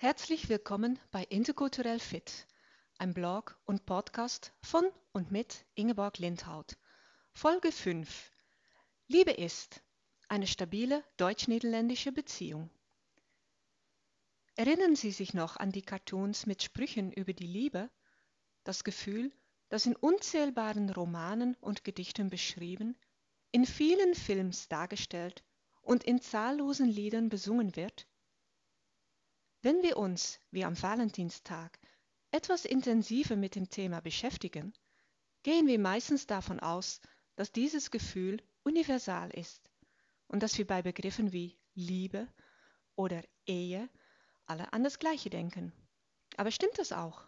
Herzlich willkommen bei Interkulturell Fit, ein Blog und Podcast von und mit Ingeborg Lindhaut. Folge 5. Liebe ist eine stabile deutsch-niederländische Beziehung. Erinnern Sie sich noch an die Cartoons mit Sprüchen über die Liebe? Das Gefühl, das in unzählbaren Romanen und Gedichten beschrieben, in vielen Films dargestellt und in zahllosen Liedern besungen wird? Wenn wir uns, wie am Valentinstag, etwas intensiver mit dem Thema beschäftigen, gehen wir meistens davon aus, dass dieses Gefühl universal ist und dass wir bei Begriffen wie Liebe oder Ehe alle an das Gleiche denken. Aber stimmt das auch?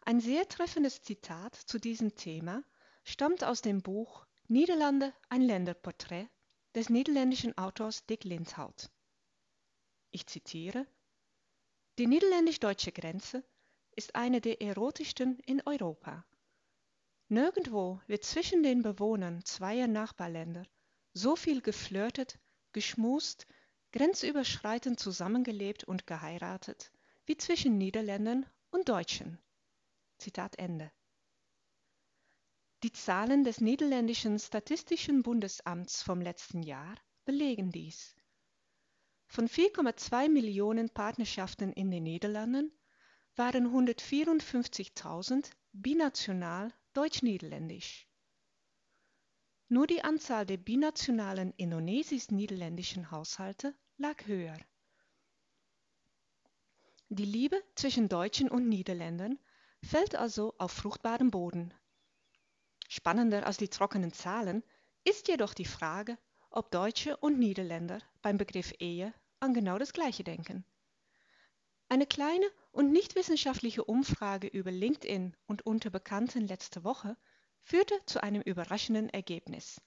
Ein sehr treffendes Zitat zu diesem Thema stammt aus dem Buch Niederlande ein Länderporträt des niederländischen Autors Dick Lindhout. Ich zitiere Die niederländisch-deutsche Grenze ist eine der erotischsten in Europa. Nirgendwo wird zwischen den Bewohnern zweier Nachbarländer so viel geflirtet, geschmust, grenzüberschreitend zusammengelebt und geheiratet wie zwischen Niederländern und Deutschen. Zitat Ende. Die Zahlen des niederländischen Statistischen Bundesamts vom letzten Jahr belegen dies. Von 4,2 Millionen Partnerschaften in den Niederlanden waren 154.000 binational deutsch-niederländisch. Nur die Anzahl der binationalen indonesisch-niederländischen Haushalte lag höher. Die Liebe zwischen Deutschen und Niederländern fällt also auf fruchtbaren Boden Spannender als die trockenen Zahlen ist jedoch die Frage, ob Deutsche und Niederländer beim Begriff Ehe an genau das Gleiche denken. Eine kleine und nicht wissenschaftliche Umfrage über LinkedIn und unter Bekannten letzte Woche führte zu einem überraschenden Ergebnis.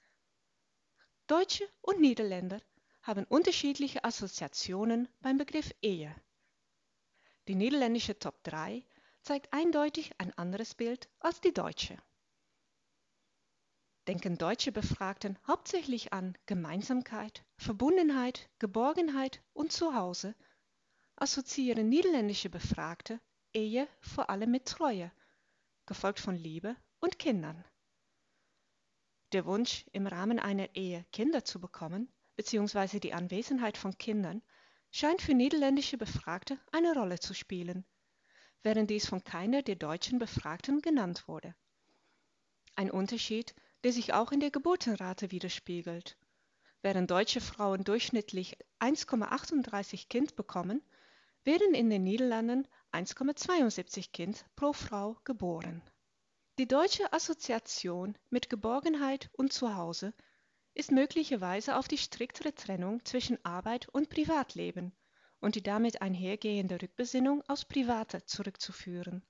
Deutsche und Niederländer haben unterschiedliche Assoziationen beim Begriff Ehe. Die niederländische Top 3 zeigt eindeutig ein anderes Bild als die deutsche denken deutsche Befragten hauptsächlich an Gemeinsamkeit, Verbundenheit, Geborgenheit und Zuhause, assoziieren niederländische Befragte Ehe vor allem mit Treue, gefolgt von Liebe und Kindern. Der Wunsch, im Rahmen einer Ehe Kinder zu bekommen, bzw. die Anwesenheit von Kindern, scheint für niederländische Befragte eine Rolle zu spielen, während dies von keiner der deutschen Befragten genannt wurde. Ein Unterschied, der sich auch in der Geburtenrate widerspiegelt. Während deutsche Frauen durchschnittlich 1,38 Kind bekommen, werden in den Niederlanden 1,72 Kind pro Frau geboren. Die deutsche Assoziation mit Geborgenheit und Zuhause ist möglicherweise auf die striktere Trennung zwischen Arbeit und Privatleben und die damit einhergehende Rückbesinnung aufs Private zurückzuführen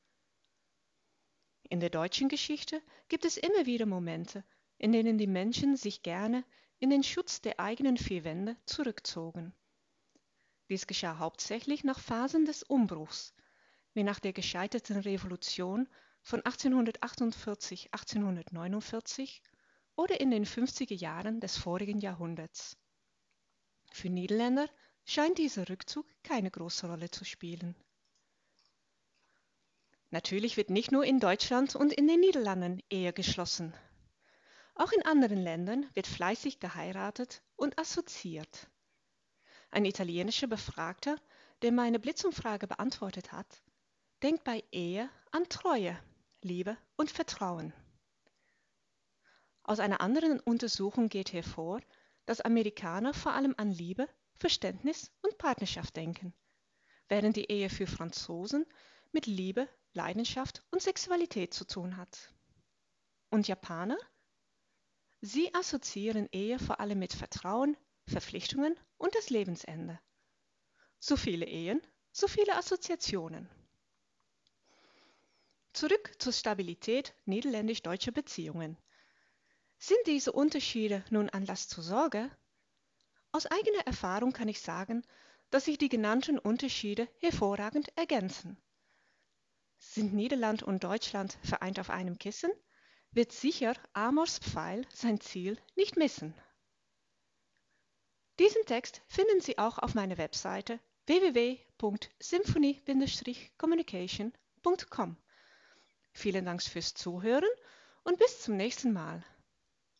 in der deutschen Geschichte gibt es immer wieder Momente, in denen die Menschen sich gerne in den Schutz der eigenen vier Wände zurückzogen. Dies geschah hauptsächlich nach Phasen des Umbruchs, wie nach der gescheiterten Revolution von 1848-1849 oder in den 50er Jahren des vorigen Jahrhunderts. Für Niederländer scheint dieser Rückzug keine große Rolle zu spielen Natürlich wird nicht nur in Deutschland und in den Niederlanden Ehe geschlossen. Auch in anderen Ländern wird fleißig geheiratet und assoziiert. Ein italienischer Befragter, der meine Blitzumfrage beantwortet hat, denkt bei Ehe an Treue, Liebe und Vertrauen. Aus einer anderen Untersuchung geht hervor, dass Amerikaner vor allem an Liebe, Verständnis und Partnerschaft denken, während die Ehe für Franzosen mit Liebe, Leidenschaft und Sexualität zu tun hat. Und Japaner? Sie assoziieren Ehe vor allem mit Vertrauen, Verpflichtungen und das Lebensende. So viele Ehen, so viele Assoziationen. Zurück zur Stabilität niederländisch-deutscher Beziehungen. Sind diese Unterschiede nun Anlass zur Sorge? Aus eigener Erfahrung kann ich sagen, dass sich die genannten Unterschiede hervorragend ergänzen. Sind Niederland und Deutschland vereint auf einem Kissen, wird sicher Amors Pfeil sein Ziel nicht missen. Diesen Text finden Sie auch auf meiner Webseite www.symphony-communication.com. Vielen Dank fürs Zuhören und bis zum nächsten Mal.